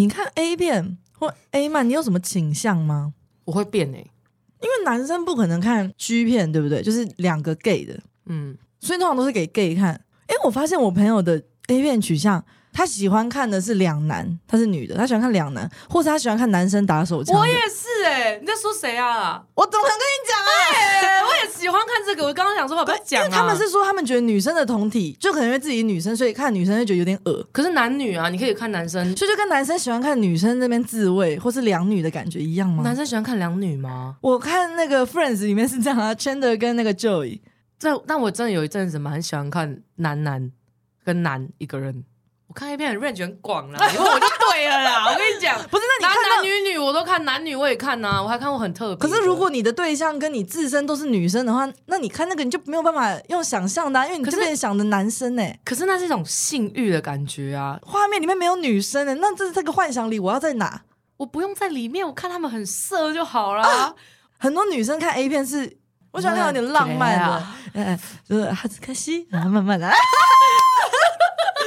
你看 A 片或 A 漫，你有什么倾向吗？我会变诶、因为男生不可能看 G 片，对不对？就是两个 gay 的，嗯，所以通常都是给 gay 看。哎，我发现我朋友的 A 片取向，他喜欢看的是两男，他是女的，他喜欢看两男，或者他喜欢看男生打手枪。我也是诶、你在说谁啊？我怎么能跟你讲啊？哎、我也喜欢看这个。我刚刚想说，我不要因讲、啊，为他们是说他们觉得女生的同体，就可能因为自己女生，所以看女生就觉得有点恶。可是男女啊，你可以看男生，所以就跟男生喜欢看女生那边自慰或是两女的感觉一样吗？男生喜欢看两女吗？我看那个 Friends 里面是这样啊，Chandler 跟那个 Joey，这但我真的有一阵子蛮喜欢看男男跟男一个人。我看 A 片 range 很广啦，以后我就对了啦。我跟你讲，不是？那男你看到，男女女我都看，男女我也看呐、我还看过很特别的。可是如果你的对象跟你自身都是女生的话，那你看那个你就没有办法用想象的、啊，因为你可是这边想的男生呢、可是那是一种性欲的感觉啊，画面里面没有女生呢、那这这个幻想里我要在哪？我不用在里面，我看他们很色就好啦。很多女生看 A 片是，我喜欢看有点浪漫啊，哎、就是哈斯卡西，然后慢慢的。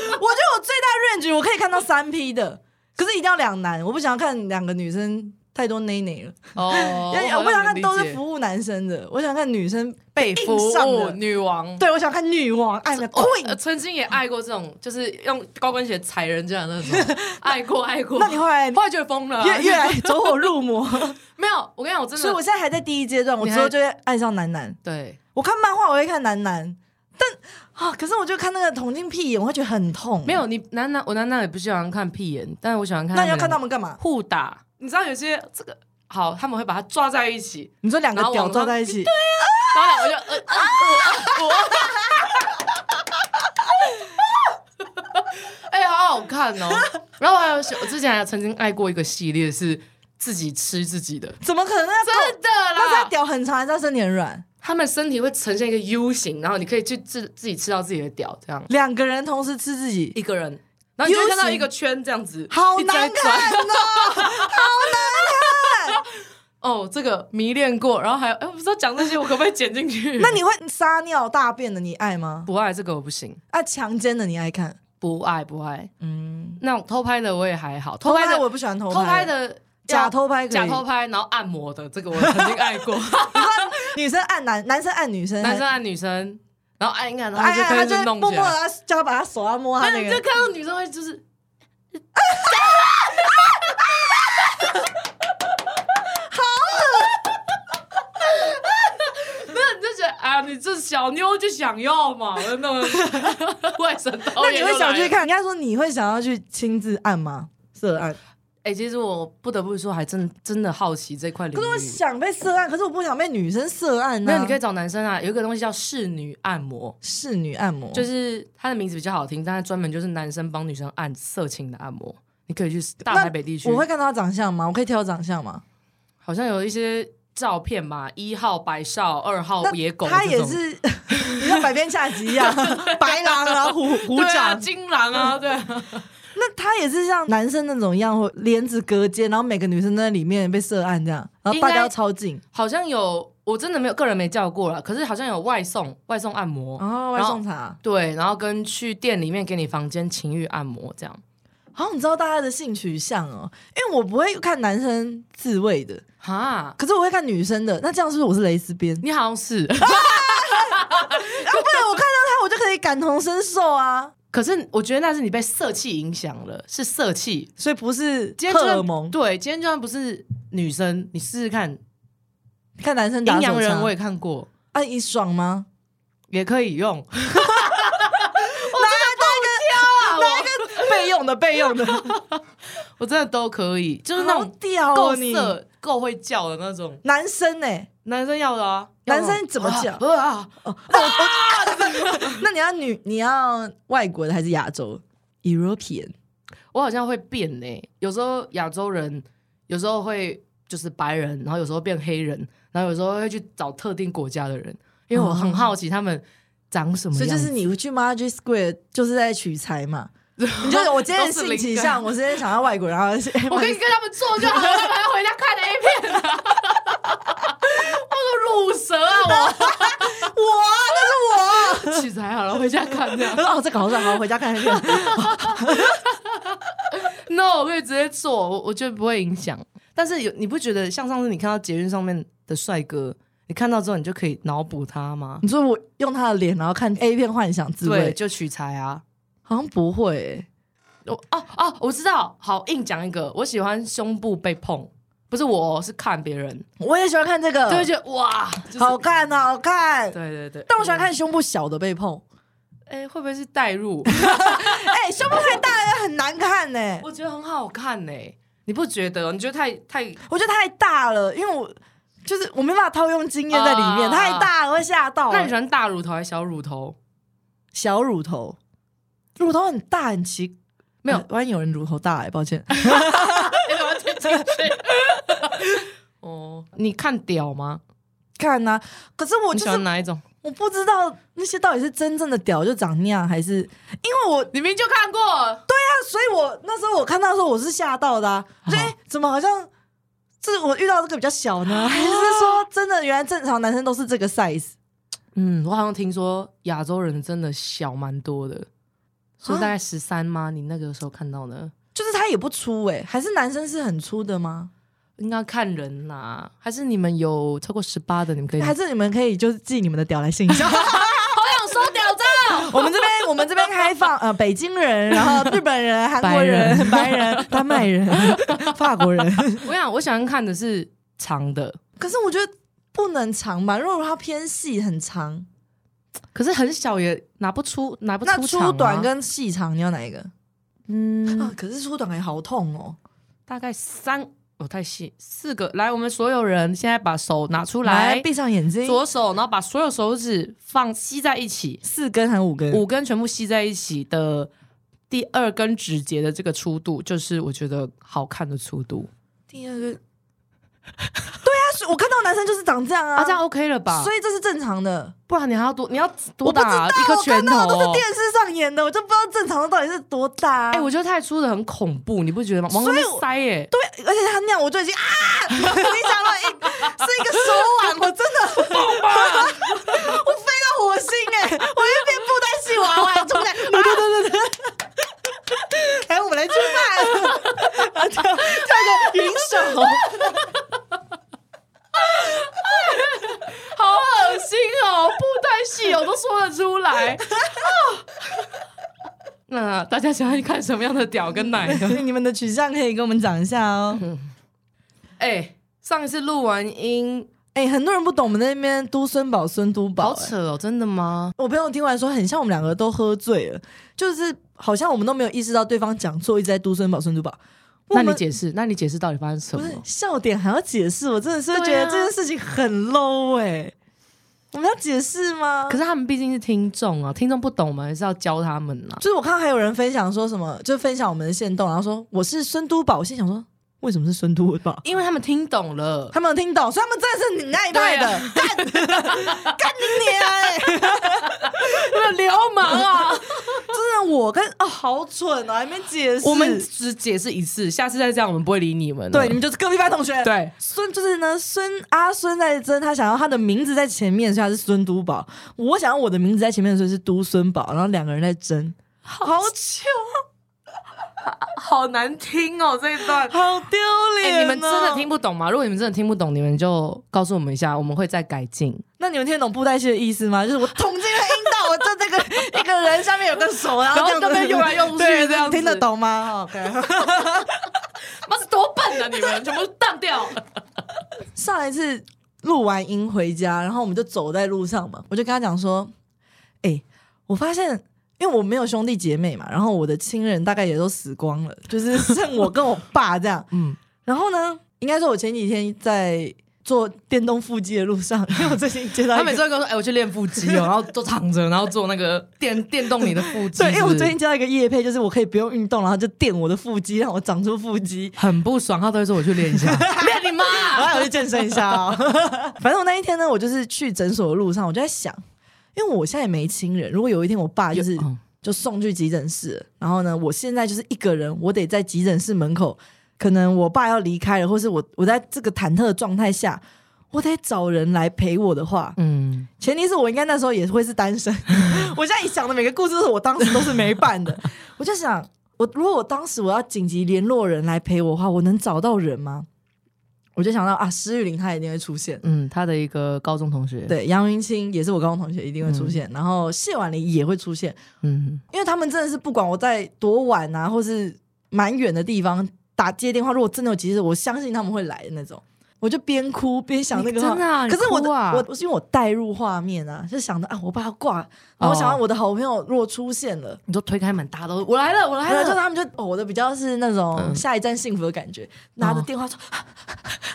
我觉得我最大 range 我可以看到三 P 的，可是一定要两男，我不想要看两个女生太多内内了。哦 因为我不想看都是服务男生的，我想看女生被服务女王。对我想看女王，爱的我呃 queen。曾经也爱过这种，就是用高跟鞋踩人家的那种，爱过爱过。那你后来后来觉得疯了啊、越越来走火入魔，没有？我跟你讲，我真的，所以我现在还在第一阶段，我之后就会爱上男男。对我看漫画我会看男男，但啊，可是我就看那个捅进屁眼，我会觉得很痛。没有你男男，我男男也不喜欢看屁眼，但是我喜欢看。那你要看他们干嘛？互打，你知道有些这个好，他们会把它抓在一起，你说两个屌抓在一起，对啊然后两个就呃呃我我。哎、好好看哦！然后还有小，我之前还曾经爱过一个系列是自己吃自己的，怎么可能？那真的那是他啦！屌很长，还是他身体很软？他们身体会呈现一个 U 型，然后你可以去自自己吃到自己的屌，这样两个人同时吃自己，一个人，然后你就会看到一个圈这样子，好难看哦，好难看哦！哦，这个迷恋过，然后还有，哎，我不知道讲这些，我可不可以剪进去？那你会撒尿大便的，你爱吗？不爱这个我不行，啊，强奸的你爱看？不爱不爱。嗯，那种偷拍的我也还好，偷拍的拍我不喜欢偷偷拍的假偷拍假偷拍，然后按摩的这个我曾经爱过，女生按男，男生按女生，男生按女生，然后按一按，然后就开他就会始弄。默默的叫他把他手要摸他那你就，看到女生会就是 没有，你就觉得啊，你这小妞就想要嘛，那种外省导那你会？想去看？应该说你会想要去亲自按吗？色按？哎、其实我不得不说，还真真的好奇这块领可是我。想被涉案，可是我不想被女生色按呢。没有，你可以找男生啊，有一个东西叫侍女按摩，侍女按摩，就是它的名字比较好听，但是专门就是男生帮女生按色情的按摩。你可以去大台北地区，我会看到他长相吗？我可以挑长相吗？好像有一些照片嘛，一号白少，二号野狗，他也是，你像百变下集一样，白狼啊虎虎掌，金狼啊，对啊，那他也是像男生那种一样，会帘子隔间，然后每个女生都在里面被涉案这样，然后大家要超近，好像有，我真的没有个人没叫过了，可是好像有外送外送按摩，然后外送茶。对，然后跟去店里面给你房间情欲按摩这样。好，你知道大家的性取向哦，因为我不会看男生自慰的，哈，可是我会看女生的。那这样是不是我是蕾丝边？你好像是，然 后不然我看到他，我就可以感同身受啊。可是我觉得那是你被色气影响了，是色气。所以不是荷尔蒙，对，今天就算不是女生，你试试看，看男生打阴手枪阳人我也看过，啊，你爽吗？也可以用。哪一个备用的备用的？我真的都可以，就是那好种屌够！色、够会叫的那种，男生呢？男生要的啊。男生怎么叫啊啊哦，那你要女，你要外国的还是亚洲？European 我好像会变呢、有时候亚洲人，有时候会就是白人，然后有时候变黑人，然后有时候会去找特定国家的人，因为我很好奇他们长什么样子。所以就是你去 Margin Square 就是在取材嘛。你就是我今天性取向，我今天想要外国人，然后 我可以跟他们做就好了，他们还要回家看 A 片、啊。我说乳蛇啊，我我那是我取材好了，回家看这样我。。他说哦，这个好帅，好回家看一遍。no，我可以直接做，我我觉得不会影响。但是有你不觉得像上次你看到捷运上面的帅哥，你看到之后你就可以脑补他吗？你说我用他的脸，然后看 A 片幻想滋对，就取材啊。好像不会、欸。我哦哦，我知道，好硬讲一个，我喜欢胸部被碰，不是我是看别人，我也喜欢看这个，就会觉得哇，就是。好看好看。对对对，但我喜欢看胸部小的被碰，哎、会不会是代入？哎、胸部太大了很难看呢、我觉得很好看呢、你不觉得？你觉得太太我觉得太大了，因为我就是我没办法套用经验在里面，啊。太大了会吓到、欸那你喜欢大乳头还是小乳头？小乳头，乳头很大很奇，没有呃万一有人乳头大哎、抱歉。你怎么听进去？哦，你看屌吗？看呐、可是我你喜就是欢哪一种？我不知道那些到底是真正的屌就长那样，还是因为我你明明就看过，对啊所以我那时候我看到的时候我是吓到的、啊，我觉得、哦诶怎么好像这我遇到这个比较小呢？还是说真的原来正常男生都是这个 size？嗯，我好像听说亚洲人真的小蛮多的，所以大概十三吗？你那个时候看到的？就是他也不粗哎、还是男生是很粗的吗？应该看人啦，还是你们有超过十八的？你们可以还是你们可以就是寄你们的屌来信箱？好想收屌照，我们这边我们这边开放呃北京人，然后日本人、韩国人、白人、丹麦人、法国人。我想我喜欢看的是长的，可是我觉得不能长吧，如果它偏细很长，可是很小也拿不出，拿不出、那粗短啊跟细长你要哪一个？嗯，啊，可是粗短还好痛哦。大概三哦，太细，四个。来，我们所有人现在把手拿出来，来闭上眼睛，左手，然后把所有手指放吸在一起，四根还是五根？五根全部吸在一起的第二根指节的这个粗度，就是我觉得好看的粗度第二个，对啊，我看到男生就是长这样啊，啊，这样 OK 了吧？所以这是正常的。不然你还要多，你要多大？一颗拳我看到头都是电视上演的，我就不知道正常的到底是多大、啊。哎、我觉得太粗的很恐怖，你不觉得吗？塞耶、对，而且他那样我就已经啊，你讲了一是一个手腕，我真的 我飞到火星哎、我又变布袋戏娃娃出来，对对对对对。来，我们来吃饭，跳跳个云手，好恶心哦，布袋戏我都说得出来。那大家喜欢看什么样的屌跟奶呢？你们的取向可以跟我们讲一下哦。哎、上一次录完音，哎、很多人不懂我们那边都孙宝、孙都宝、哎好扯哦，真的吗？我朋友听完说，很像我们两个都喝醉了，就是好像我们都没有意识到对方讲错，一直在都孙宝、孙都宝。那你解释，那你解释到底发生什么？笑点还要解释，我真的是会觉得这件事情很 low 哎、我们要解释吗？可是他们毕竟是听众啊，听众不懂，我们还是要教他们啊。就是我看到还有人分享说什么，就分享我们的线动，然后说我是孙都宝，我心想说为什么是孙都宝？因为他们听懂了，他们有听懂，所以他们真的是你那一派的，干 干你娘、欸！流氓啊！真的，我跟哦好蠢啊，还没解释。我们只解释一次，下次再这样，我们不会理你们了。对你们就是隔壁班同学。对，孙就是呢，孙阿孙在争，他想要他的名字在前面，所以他是孙都宝。我想要我的名字在前面，所以是都孙宝。然后两个人在争，好糗，好难听哦这一段。好丢哎、脸、哦你们真的听？不懂吗？如果你们真的听不懂，你们就告诉我们一下，我们会再改进。那你们听得懂布袋戏的意思吗？就是我捅进了阴道，我在这个 一个人下面有个手，然后这样子这边用来用去对这样听得懂吗？OK。妈是多笨啊！你们全部淡掉。上一次录完音回家，然后我们就走在路上嘛，我就跟他讲说：“哎、我发现，因为我没有兄弟姐妹嘛，然后我的亲人大概也都死光了，就是 剩我跟我爸这样。嗯，然后呢，应该说我前几天在做电动腹肌的路上，因为我最近接到他每次会跟我说：“哎、我去练腹肌哦，然后都躺着，然后做那个电电动你的腹肌。”对，因为我最近接到一个夜配，就是我可以不用运动，然后就电我的腹肌，让我长出腹肌。很不爽，他都会说：“我去练一下，练你妈我还有去健身一下哦。反正我那一天呢，我就是去诊所的路上，我就在想，因为我现在也没亲人，如果有一天我爸就是嗯就送去急诊室，然后呢，我现在就是一个人，我得在急诊室门口，可能我爸要离开了，或是我我在这个忐忑的状态下，我得找人来陪我的话，嗯，前提是我应该那时候也会是单身。我现在一想的每个故事都是我当时都是没办的，我就想，我如果我当时我要紧急联络人来陪我的话，我能找到人吗？我就想到啊，施玉林他一定会出现。嗯，他的一个高中同学，，对，杨云清也是我高中同学，一定会出现。然后谢婉玲也会出现，嗯，因为他们真的是不管我在多晚啊，或是蛮远的地方打接电话，如果真的有急事，我相信他们会来的那种。我就边哭边想那个真的啊可是我的啊我我是因为我带入画面啊，就想着啊，我把他挂，然后我想到我的好朋友如果出现了，你就推开门，大家都我来了，我来还有就，他们就、哦、我的比较是那种嗯下一站幸福的感觉，拿着电话说：“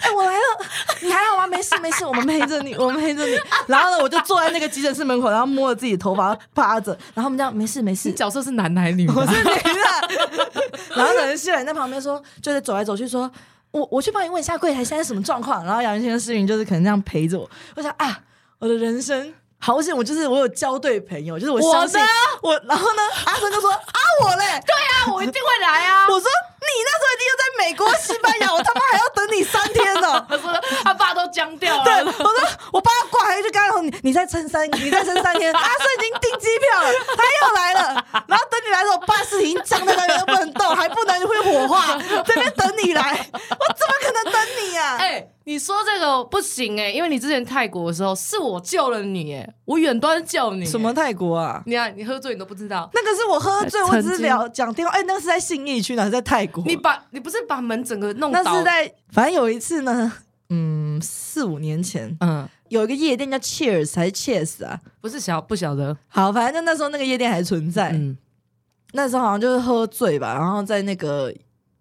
哎、我来了，你还好吗？没事没事，我们陪着你，我们陪着你。”然后呢，我就坐在那个急诊室门口，然后摸着自己的头发趴着，然后他们这样没事没事你，角色是男的还是女的？我是女的。然后可能谢人在旁边说，就是走来走去说。我我去帮你问一下柜台现在什么状况，然后杨云清跟诗云就是可能这样陪着我，我想啊，我的人生好险，我就是我有交对朋友，就是我相信我我，然后呢，阿生就说啊我嘞，对啊，我一定会来啊！我说你那时候一定要在美国、西班牙，我他妈还要等你三天呢。他说他爸都僵掉了，对，我说我帮他挂，还去跟他说你你再撑三，你再撑三天。阿顺已经订机票了，他又来了。然后等你来的时候，巴士已经僵在那边，又不能动，还不能会火化，这边等你来，我怎么可能等你呀、啊？哎、你说这个不行哎、因为你之前泰国的时候是我救了你哎、我远端救你、什么？泰国啊？你看你喝醉你都不知道，那个是我喝醉，我只是聊讲电话。哎、那个是在信义区，哪是在泰国？你把你不是把门整个弄倒？那是在，反正有一次呢，嗯，四五年前嗯，有一个夜店叫 Cheers 还是 Cheers 啊？不是小不晓得，好，反正就那时候那个夜店还存在。嗯，那时候好像就是喝醉吧，然后在那个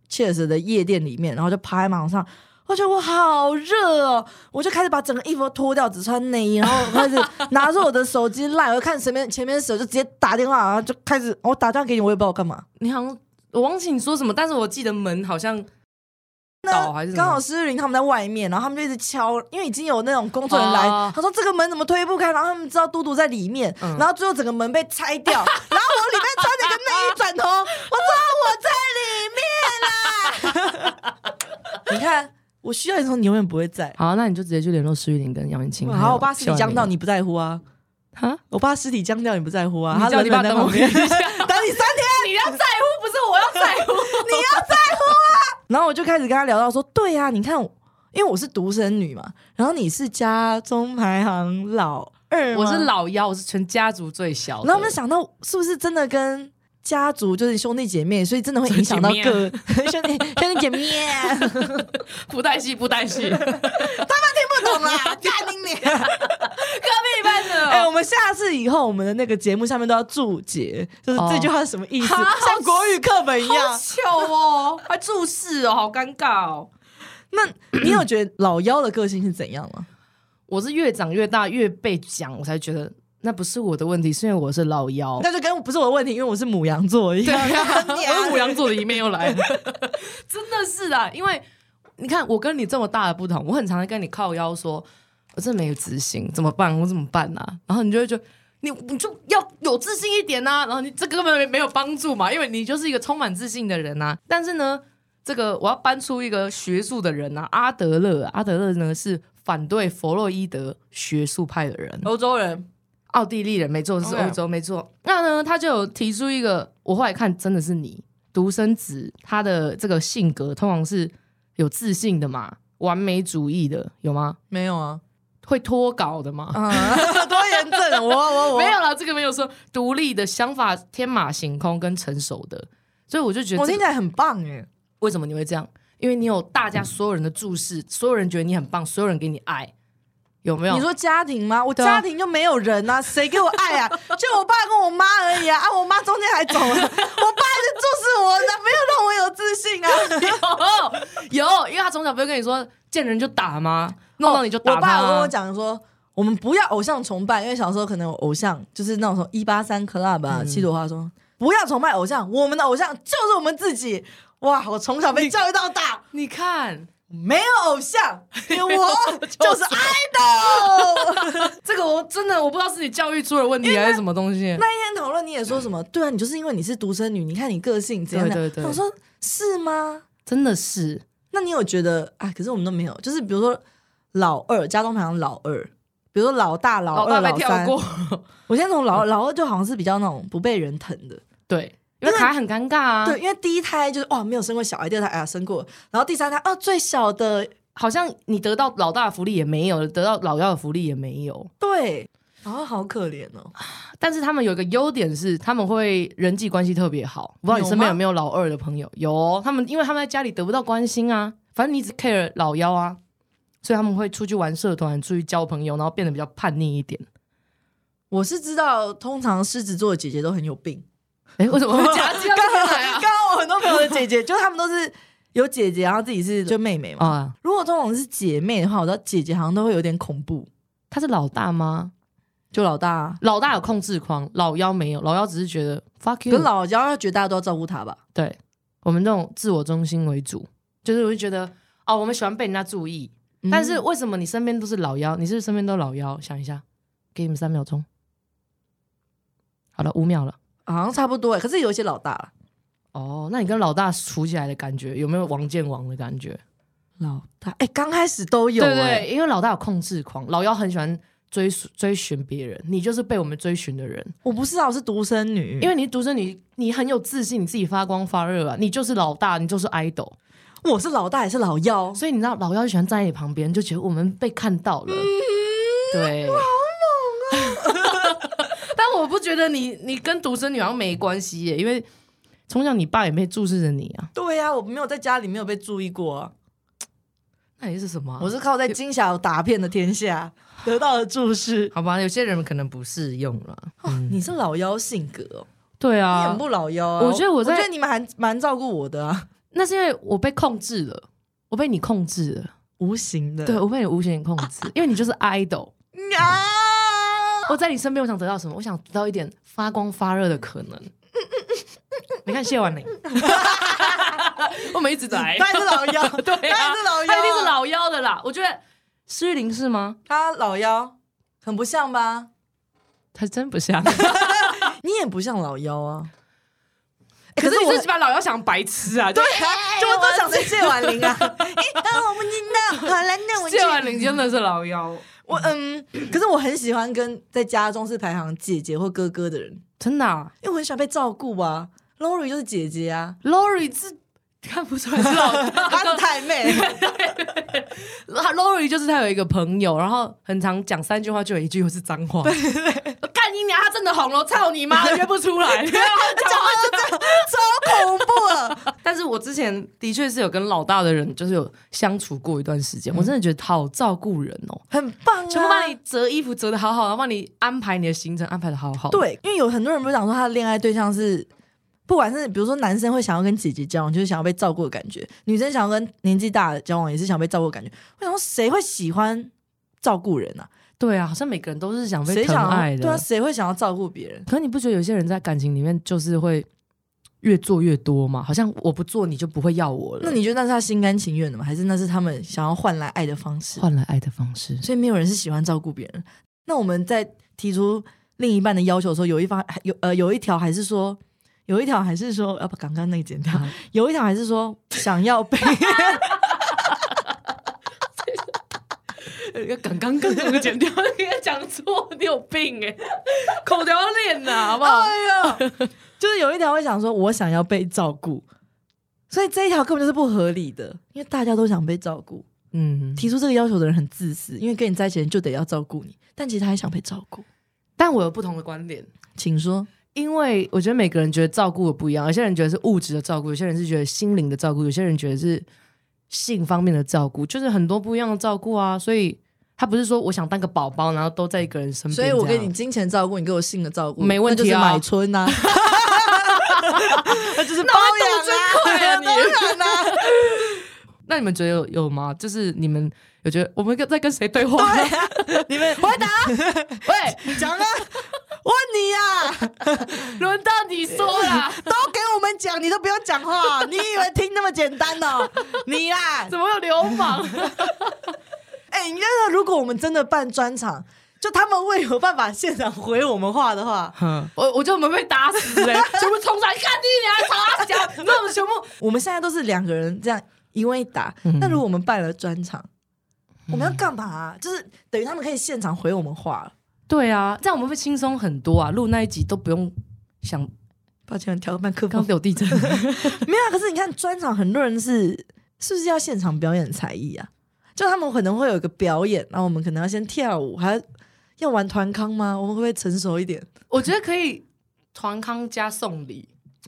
Cheers 的夜店里面，然后就趴在马桶上，我觉得我好热哦，我就开始把整个衣服都脱掉，只穿内衣，然后开始拿着我的手机赖，我就看前面前面的手就直接打电话，然后就开始我打电话给你，我也不知道我干嘛。你好像我忘记你说什么，但是我记得门好像倒还是刚好施林他们在外面，然后他们就一直敲，因为已经有那种工作人员来，哦。他说这个门怎么推不开，然后他们知道嘟嘟在里面，嗯。然后最后整个门被拆掉，然后我里面穿着一个内衣转头，我说我在里面啦，你看我需要你的时候你永远不会在。好，那你就直接去联络施玉玲跟杨元清。好，我爸尸体僵到，你你不在乎啊？哈？我爸尸体僵掉，你不在乎啊？你他叫你爸等我一下，等你三天，你要在乎，不是我要在乎。你要在乎啊然后我就开始跟他聊到说，对啊、你看，因为我是独生女嘛，然后你是家中排行老二，我是老幺，我是全家族最小。然后我们想到是不是真的跟家族就是兄弟姐妹，所以真的会影响到姐各兄弟兄弟姐妹，不带戏，不带戏，他们听不懂啦，家庭你。班的。哎、我们下次以后我们的那个节目下面都要注解，就是这句话是什么意思，哦像国语课本一好样。糗哦，还注释哦，好尴尬哦。那 你有觉得老妖的个性是怎样吗？我是越长越大，越被讲，我才觉得那不是我的问题，是因为我是老妖。那就跟不是我的问题，因为我是母羊座一样。我是母羊座的一面又来了，真的是啊！因为你看，我跟你这么大的不同，我很常在跟你靠腰说，我真的没有自信，怎么办？我怎么办啊？然后你就会觉得。你你就要有自信一点呐、然后你这根本没没有帮助嘛，因为你就是一个充满自信的人呐、但是呢，这个我要搬出一个学术的人呐、阿德勒，阿德勒呢是反对弗洛伊德学术派的人，欧洲人，奥地利人，没错，是欧洲没错。那呢，他就有提出一个，我后来看真的是你独生子，他的这个性格通常是有自信的嘛，完美主义的有吗？没有啊，会脱稿的吗？啊，多严正，我我我没有了，这个没有说独立的想法，天马行空跟成熟的，所以我就觉得这个我听起来很棒哎。为什么你会这样？因为你有大家所有人的注视，所有人觉得你很棒，所有人给你爱，有没有？你说家庭吗？我家庭就没有人啊，谁给我爱啊？就我爸跟我妈而已啊！啊，我妈中间还走了，我爸一直注视我，哪没有让我有自信啊？有有，因为他从小不会跟你说见人就打吗？弄到你就打我爸有跟我讲说，我们不要偶像崇拜，因为小时候可能有偶像，就是那种说一八三 club 啊，嗯七朵花说不要崇拜偶像，我们的偶像就是我们自己。哇，我从小被教育到大，你看没有偶像，我就是爱豆。这个，我真的我不知道是你教育出了问题还是什么东西。那一天讨论你也说什么？对啊，你就是因为你是独生女，你看你个性怎样。对对对我说是吗？真的是，那你有觉得啊？可是我们都没有，就是比如说老二，家中排行老二，比如说老大、老二、老三。我现在从老二，老二就好像是比较那种不被人疼的。对，因为卡很尴尬啊。对，，因为第一胎就是哇没有生过小孩，第二胎哎呀生过，然后第三胎啊最小的好像你得到老大的福利也没有，得到老幺的福利也没有。对，然后好可怜哦。但是他们有一个优点是，他们会人际关系特别好。不知道你身边有没有老二的朋友？有哦，他们因为他们在家里得不到关心啊，反正你只 care 老幺啊，所以他们会出去玩社团，出去交朋友，然后变得比较叛逆一点。我是知道，通常狮子座的姐姐都很有病。哎，为什么会 夹击到这边来啊？刚刚我很多朋友的姐姐，就她们都是有姐姐，然后自己是就妹妹嘛。啊，如果这种是姐妹的话，我知道姐姐好像都会有点恐怖。她是老大吗？就老大、啊，老大有控制狂，老幺没有，老幺只是觉得 fuck 跟 you。老幺要觉得大家都要照顾她吧？对我们这种自我中心为主，就是我就觉得哦，我们喜欢被人家注意，嗯但是为什么你身边都是老幺？你是不是身边都是老幺？想一下，给你们三秒钟。好了，五秒了。好像差不多哎，可是有一些老大了。哦，那你跟老大处起来的感觉有没有王建王的感觉？老大哎，刚开始都有对哎，对，因为老大有控制狂，老幺很喜欢追追寻别人，你就是被我们追寻的人。我不是啊，我是独生女，因为你是独生女，你很有自信，你自己发光发热啊，你就是老大，你就是 idol。我是老大也是老幺，所以你知道老幺就喜欢站在你旁边，就觉得我们被看到了。对，我不觉得你你跟独生女好像没关系耶，因为从小你爸也没注视着你啊。对呀、我没有在家里没有被注意过啊，那你是什么啊、我是靠在金小打遍的天下 得到的注视。好吧，有些人可能不适用了。嗯，你是老妖性格哦，对你啊很，不老妖啊。我觉得我在我觉得你们还蛮照顾我的啊，那是因为我被控制了，我被你控制了，无形的。对我被你无形控制，因为你就是 idol。啊，我在你身边，我想得到什么？我想得到一点发光发热的可能。你看谢婉玲，我们一直在，他也是老妖，对啊，他也是老妖，他一定是，老妖的啦。我觉得施玉玲是吗？他老妖，很不像吧？他真不像，你也不像老妖啊。可是我你是把老妖想白痴啊？对对啊，就我都想成谢婉玲啊。哎，我不知道，好了，那我谢婉玲真的是老幺，我嗯，可是我很喜欢跟在家中是排行姐姐或哥哥的人，真的、啊。因为我很喜欢被照顾啊。Lori 就是姐姐啊，Lori 是看不出来是老大，她是太妹。他 Lori 就是他有一个朋友，然后很常讲三句话就有一句又是脏话。干你娘！他真的红了，操你妈！约不出来。超恐怖了！但是我之前的确是有跟老大的人，就是有相处过一段时间，我真的觉得好照顾人哦，很棒啊！全部帮你折衣服折的好好，然后帮你安排你的行程安排的好好。，对，因为有很多人不是讲说他的恋爱对象是，不管是比如说男生会想要跟姐姐交往，就是想要被照顾的感觉；女生想要跟年纪大的交往，也是想被照顾的感觉。我想说，谁会喜欢照顾人啊？对啊，好像每个人都是想被谁想疼爱的。对啊？谁会想要照顾别人？可是你不觉得有些人在感情里面就是会越做越多吗？好像我不做你就不会要我了。那你觉得那是他心甘情愿的吗？还是那是他们想要换来爱的方式？换来爱的方式，所以没有人是喜欢照顾别人。那我们在提出另一半的要求的时候，有一方有呃有一条还是说，有一条还是说要把刚刚那个剪掉，有一条还是说想要被要 刚刚刚那个剪掉，你也讲错，你有病哎、口条要练呐，好不好？哎呀，就是有一条会想说我想要被照顾，所以这一条根本就是不合理的，因为大家都想被照顾。嗯，提出这个要求的人很自私，因为跟你在一起的人就得要照顾你，但其实他还想被照顾。但我有不同的观点，请说，因为我觉得每个人觉得照顾的不一样，有些人觉得是物质的照顾，有些人是觉得心灵的照顾，有些人觉得是性方面的照顾，就是很多不一样的照顾啊。所以他不是说我想当个宝宝，然后都在一个人身边，所以我给你金钱照顾，你给我性的照顾，没问题啊。就是买春呐、那就是包养快啊。啊，你。当然啦、那你们觉得有有吗？就是你们有觉得我们跟在跟谁对话？你们回答，喂，讲啊，问你呀、轮到你说啦，都给我们讲，你都不用讲话，你以为听那么简单哦？你啦，怎么有流氓？哎、你觉得如果我们真的办专场，就他们会有办法现场回我们话的话，我我觉得我们被打死哎、全部冲上来，看你俩吵啊讲，你知道我们全部我们现在都是两个人这样一问一答。嗯。那如果我们办了专场，我们要干嘛啊、就是等于他们可以现场回我们话了。对啊，这样我们会轻松很多啊，录那一集都不用想抱歉，调个麦克刚风。有地震，没有啊，可是你看专场很多人是是不是要现场表演才艺啊？就他们可能会有一个表演，然后我们可能要先跳舞，还要要玩团康吗？我们会不会成熟一点？我觉得可以团康加送礼，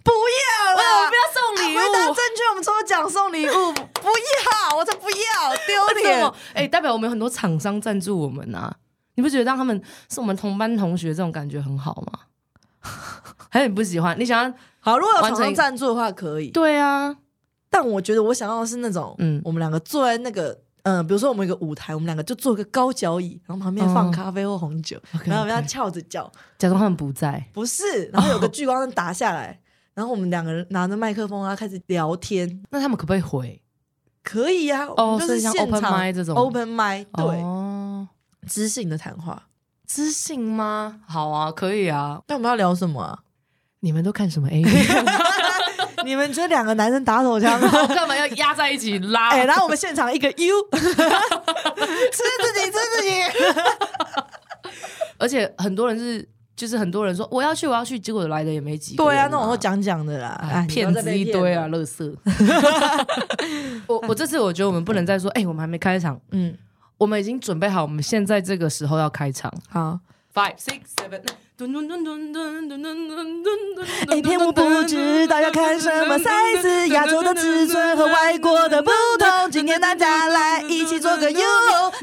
不要我！不要送礼物回答正。确，我们抽奖送礼物，不要，我才不要，丢脸？哎、代表我们有很多厂商赞助我们啊！你不觉得让他们是我们同班同学这种感觉很好吗？还是你不喜欢？你想要？好，如果有厂商赞助的话，可以。对啊，但我觉得我想要的是那种，嗯我们两个坐在那个，嗯、比如说我们有一个舞台，我们两个就坐一个高脚椅，然后旁边放嗯咖啡或红酒然后我们要翘着脚，假装他们不在。不是，然后有个聚光灯打下来，然后我们两个人拿着麦克风啊开始聊天，那他们可不可以回？可以呀、啊，哦我们就是像现 open 场 mic 这种 open mic，对，哦，知性的谈话。知性吗？好啊，可以啊。那我们要聊什么啊？你们都看什么 A？你们觉得两个男生打手枪 干嘛要压在一起拉？哎、然后我们现场一个 U，吃自己，吃自己。而且很多人是，就是很多人说我要去，我要去，结果来的也没几个人。对啊，那种都讲讲的啦，哎哎，，骗子一堆啊。乐色。我我这次我觉得我们不能再说，哎、我们还没开场，嗯，我们已经准备好，我们现在这个时候要开场。好。Five, six, seven, 咚咚咚咚咚咚咚咚咚咚。A 片我不知道要看什么 size，亚洲的尺寸和外国的不同。今天大家来一起做个 U，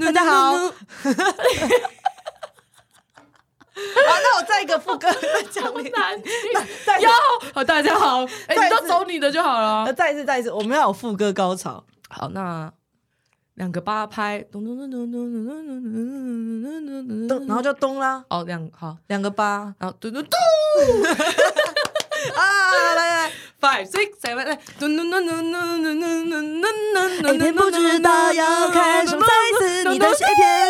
大家好。好，那我再一个副歌再讲你。难听。再要好，大家好，哎、你都走你的就好了呃，。再一次，再一次，我们要有副歌高潮。好，那两个八拍，咚咚咚咚咚咚咚咚咚咚咚，然后就咚啦，哦，两好，两个八然后咚咚咚啊，来来。，five six seven，咚咚咚咚咚咚咚咚咚咚 A 片不知道要开什么 size，你的写片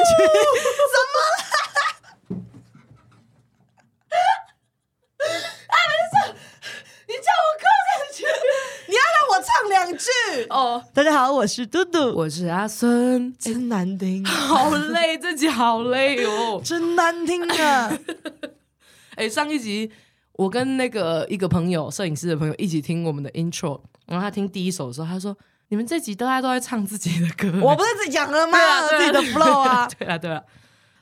去。你叫我扣上去，你要让我唱两句。哦，大家好，我是嘟嘟，我是阿孙，真难听，好累，自己好累哦。真难听啊！哎，上一集我跟那个一个朋友，摄影师的朋友一起听我们的 intro，然后他听第一首的时候，他说：“你们这集大家都在唱自己的歌。”我不是自己讲了吗？自己的 flow 啊。对啊，对啊。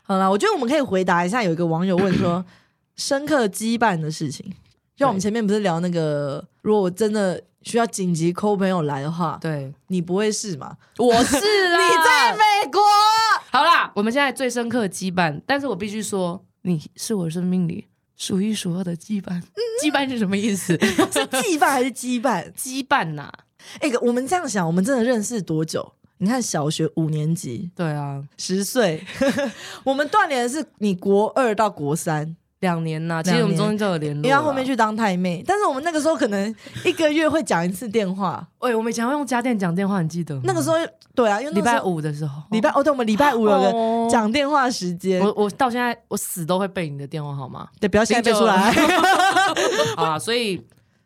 好了，我觉得我们可以回答一下，有一个网友问说，深刻羁绊的事情。就我们前面不是聊那个，如果我真的需要紧急 call 朋友来的话，对，你不会是吗？我是啦。你在美国，好啦，我们现在最深刻的羁绊，但是我必须说，你是我生命里数一数二的羁绊。羁绊是什么意思？是羁绊还是羁绊？羁绊呐、哎、我们这样想，我们真的认识多久？你看，小学五年级，对啊，十岁，我们断联的是你国二到国三，两年呐、其实我们中间就有联络因为后面去当太妹。但是我们那个时候可能一个月会讲一次电话，喂，我们以前会用家电讲电话，你记得吗？那个时候对啊，因为那礼拜五的时候，礼 拜哦，对，我们礼拜五有个哦讲电话时间，我我到现在我死都会背你的电话号码。对，不要现在背出来，啊，所以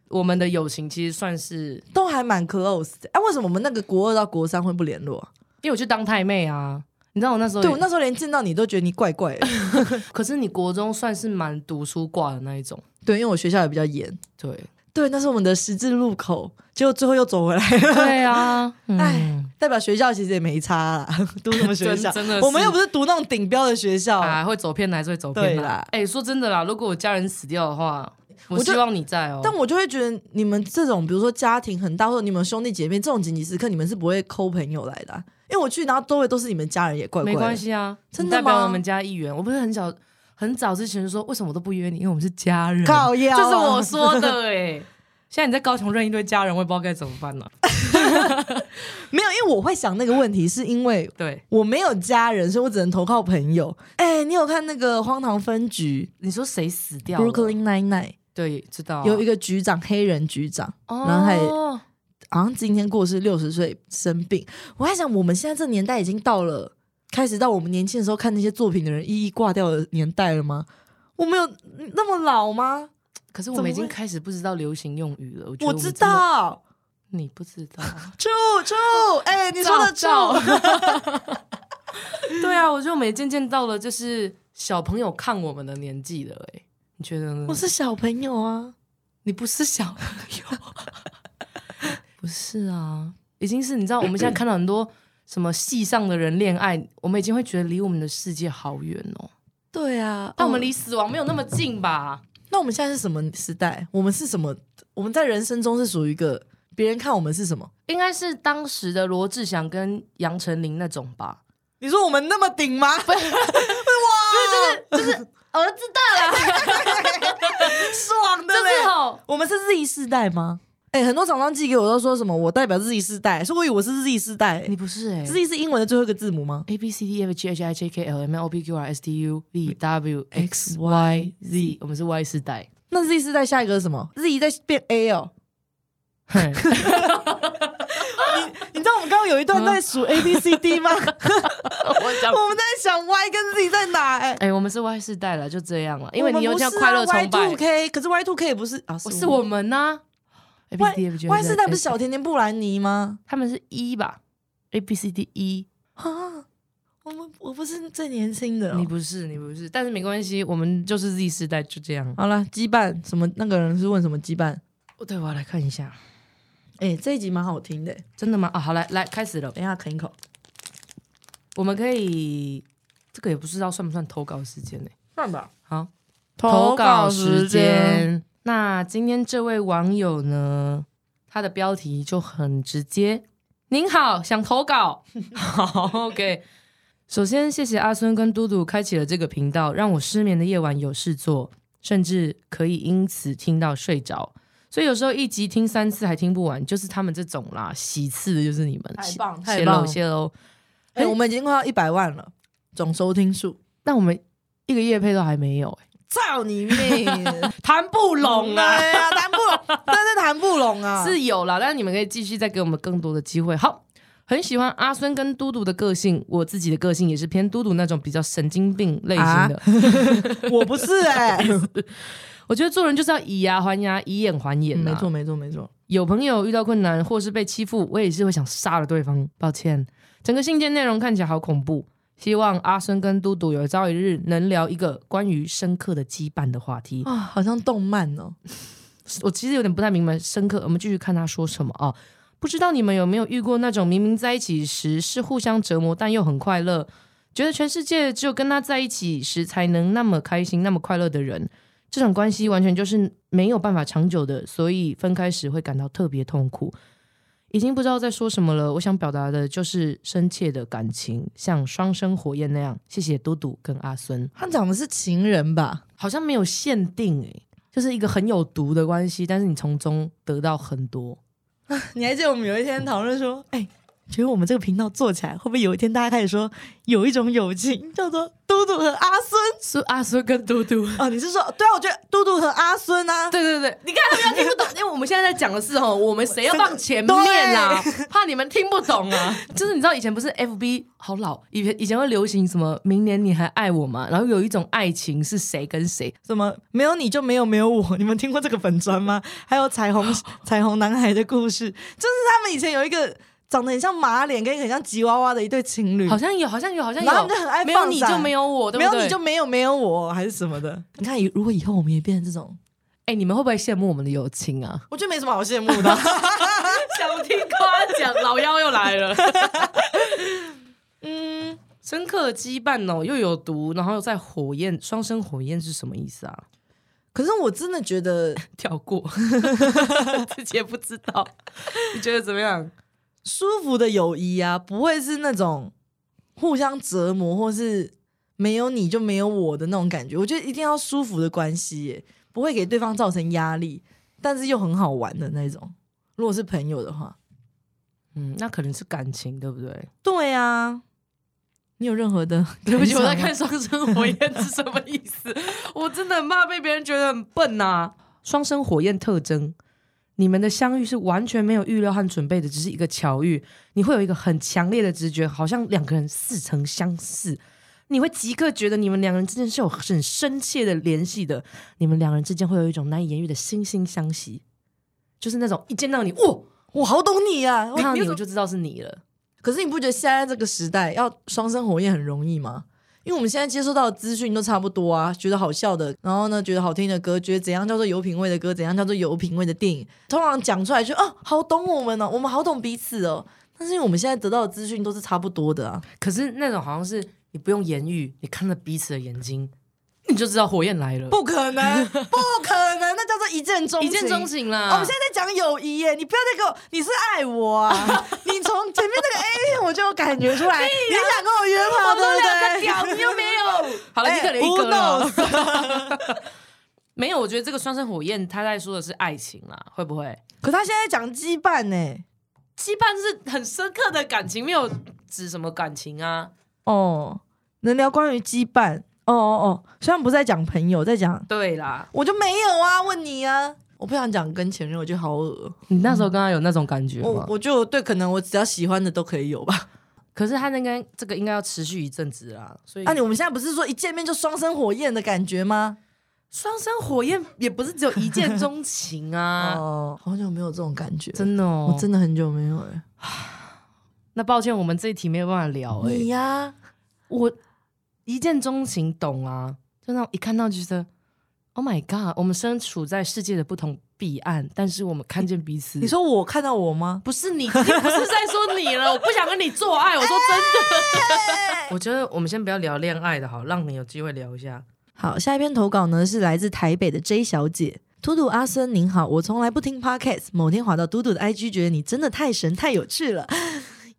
我们的友情其实算是，都还蛮 close 的。哎、为什么我们那个国二到国三会不联络啊？因为我去当太妹啊。你知道我那时候也，对我那时候连见到你都觉得你怪怪的，可是你国中算是蛮读书挂的那一种，对，因为我学校也比较严。对对，那是我们的十字路口，结果最后又走回来了。对啊，哎嗯，代表学校其实也没差啦，读什么学校？真真的我们又不是读那种顶标的学校。啊，会走偏的还是会走偏的对啦。哎、说真的啦，如果我家人死掉的话，我希望你在哦。但我就会觉得你们这种，比如说家庭很大，或者你们兄弟姐妹这种紧急时刻，你们是不会抠朋友来的啊、因为我去，然后周围都是你们家人，也怪怪的。没关系啊，真的你代表吗我们家一员。我不是很小很早之前就说，为什么我都不约你？因为我们是家人。靠呀啊这是我说的哎、现在你在高雄认一堆家人，我也不知道该怎么办呢、没有，因为我会想那个问题，是因为对，我没有家人，所以我只能投靠朋友。哎、你有看那个《荒唐分局你说谁死掉 Brooklyn Nine Nine》对，知道有一个局长，黑人局长，哦，然后还好像今天过世，六十岁生病。我在想，我们现在这年代已经到了开始到我们年轻的时候看那些作品的人一一挂掉的年代了吗？我们有那么老吗？可是我们已经开始不知道流行用语了。我知道，你不知道。处处，哎、你说的处，照 对啊，我觉得我们也渐渐到了就是小朋友看我们的年纪了、哎，你觉得呢？我是小朋友啊。你不是小朋友，不是啊，已经是你知道，我们现在看到很多什么戏上的人恋爱，我们已经会觉得离我们的世界好远哦。对啊，但我们离死亡没有那么近吧？那我们现在是什么时代？我们是什么？我们在人生中是属于一个别人看我们是什么？应该是当时的罗志祥跟杨丞琳那种吧？你说我们那么顶吗？哇，就是就是儿子大了，爽的嘞！我们是 Z 世代吗？哎、很多厂商寄给我都说什么我代表 Z 世代，所以我以为我是 Z 世代、你不是哎、Z 是英文的最后一个字母吗？A B C D E F G H I J K L M N O P Q R S T U V W X Y Z，我们是 Y 世代。那 Z 世代下一个是什么？Z 在变 A 哦。你你知道我们刚刚有一段在数 A B C D 吗？我讲，我们在想 Y 跟 Z 在哪、哎，哎、我们是 Y 世代了，就这样了。因为你有叫快乐崇 Y two，K，可是 Y two K 也不是啊，是我们呐、A B C D E F G Y 世代不是小甜甜布兰妮吗？他们是一吧？A B C D E，啊，我们我不是最年轻的哦、你不是，你不是，但是没关系，我们就是 Z 世代，就这样。好了，羁绊什么？那个人是问什么羁绊？哦，对，我要来看一下，哎、这一集蛮好听的，真的吗？啊，好，来来，开始了。等一下啃一口。我们可以，这个也不知道算不算投稿时间呢、算吧，好，投稿时间。那今天这位网友呢，他的标题就很直接。您好，想投稿？好，OK。首先，谢谢阿孙跟嘟嘟开启了这个频道，让我失眠的夜晚有事做，甚至可以因此听到睡着。所以有时候一集听三次还听不完，就是他们这种啦，喜次的就是你们，太棒谢谢喽太棒谢喽。哎、我们已经快要一百万了，总收听数。但我们一个夜配都还没有、欸，操你妹！谈不拢啊。对啊，谈不拢，真是谈不拢啊！是有啦，但是你们可以继续再给我们更多的机会。好，很喜欢阿孙跟嘟嘟的个性，我自己的个性也是偏嘟嘟那种比较神经病类型的。我不是哎、我觉得做人就是要以牙还牙，以眼还眼、啊没错，没错没错。有朋友遇到困难或是被欺负，我也是会想杀了对方。抱歉，整个信件内容看起来好恐怖。希望阿生跟嘟嘟有朝一日能聊一个关于深刻的羁绊的话题。啊，好像动漫哦。我其实有点不太明白深刻，我们继续看他说什么啊？不知道你们有没有遇过那种明明在一起时是互相折磨，但又很快乐，觉得全世界只有跟他在一起时才能那么开心、那么快乐的人？这种关系完全就是没有办法长久的，所以分开时会感到特别痛苦。已经不知道在说什么了。我想表达的就是深切的感情，像双生火焰那样。谢谢嘟嘟跟阿孙，他讲的是情人吧？好像没有限定诶、就是一个很有毒的关系，但是你从中得到很多。你还记得我们有一天讨论说，哎、觉得我们这个频道做起来，会不会有一天大家开始说有一种友情叫做嘟嘟和阿孙？是阿孙跟嘟嘟。哦，你是说对啊？我觉得嘟嘟和阿孙啊，对对对，你看他们要听不懂，因为我们现在在讲的是哦，我们谁要放前面啊？怕你们听不懂啊。就是你知道以前不是 FB 好老，以前以前会流行什么“明年你还爱我吗”？然后有一种爱情是谁跟谁，什么没有你就没有没有我？你们听过这个粉砖吗？还有彩虹彩虹男孩的故事，就是他们以前有一个长得很像马脸跟很像吉娃娃的一对情侣，好像有，好像有，好像有，然后他们就很爱没有你就没有我，对不对？没有你就没有没有我还是什么的。你看，如果以后我们也变成这种，哎，你们会不会羡慕我们的友情啊？我觉得没什么好羡慕的。想听夸奖，老妖又来了。嗯，深刻的羁绊哦，又有毒，然后又在火焰，双生火焰是什么意思啊？可是我真的觉得 跳过，自己也不知道。你觉得怎么样？舒服的友谊啊，不会是那种互相折磨，或是没有你就没有我的那种感觉。我觉得一定要舒服的关系耶，不会给对方造成压力，但是又很好玩的那种。如果是朋友的话，嗯，那可能是感情，对不对？对啊，你有任何的？对不起，我在看《双生火焰》是什么意思？我真的很怕被别人觉得很笨呐、双生火焰特征，你们的相遇是完全没有预料和准备的，只是一个巧遇。你会有一个很强烈的直觉，好像两个人似曾相识。你会即刻觉得你们两个人之间是有很深切的联系的，你们两个人之间会有一种难以言喻的惺惺相惜，就是那种一见到你，哇，我好懂你啊！看到你有我就知道是你了。可是你不觉得现在这个时代要双生火焰很容易吗？因为我们现在接收到的资讯都差不多啊，觉得好笑的，然后呢，觉得好听的歌，觉得怎样叫做有品味的歌，怎样叫做有品味的电影，通常讲出来就哦，好懂我们哦，我们好懂彼此哦。但是因为我们现在得到的资讯都是差不多的啊，可是那种好像是你不用言语，你看着彼此的眼睛，你就知道火焰来了，不可能，不可能，那叫做一见钟情，一见钟情啦。哦我们现在在讲友谊耶，你不要再给我，你是爱我啊！你从前面那个 A 我就有感觉出来，你想跟我约炮，对不对？屌，你又没有。好了，哎你可能一个了？没有，我觉得这个双生火焰，他在说的是爱情啦，会不会？可他现在讲羁绊呢？羁绊是很深刻的感情，没有指什么感情啊。哦，能聊关于羁绊？哦哦哦，虽然不是在讲朋友，在讲对啦，我就没有啊，问你啊，我不想讲跟前任，我觉得好恶。你那时候跟他有那种感觉吗？我我就对，可能我只要喜欢的都可以有吧。可是他那个这个应该要持续一阵子啦，所以啊，你我们现在不是说一见面就双生火焰的感觉吗？双生火焰也不是只有一见钟情啊，哦，好久没有这种感觉，真的哦，我真的很久没有哎、那抱歉，我们这一题没有办法聊哎、你呀、我一见钟情懂啊，就那种一看到就觉得，Oh my god，我们身处在世界的不同彼岸，但是我们看见彼此。你说我看到我吗？不是你，你不是在说你了，我不想跟你做爱。我说真的，我觉得我们先不要聊恋爱的好，让你有机会聊一下。好，下一篇投稿呢是来自台北的 J 小姐。嘟嘟阿森您好，我从来不听 podcast，某天滑到嘟嘟的 IG，觉得你真的太神太有趣了，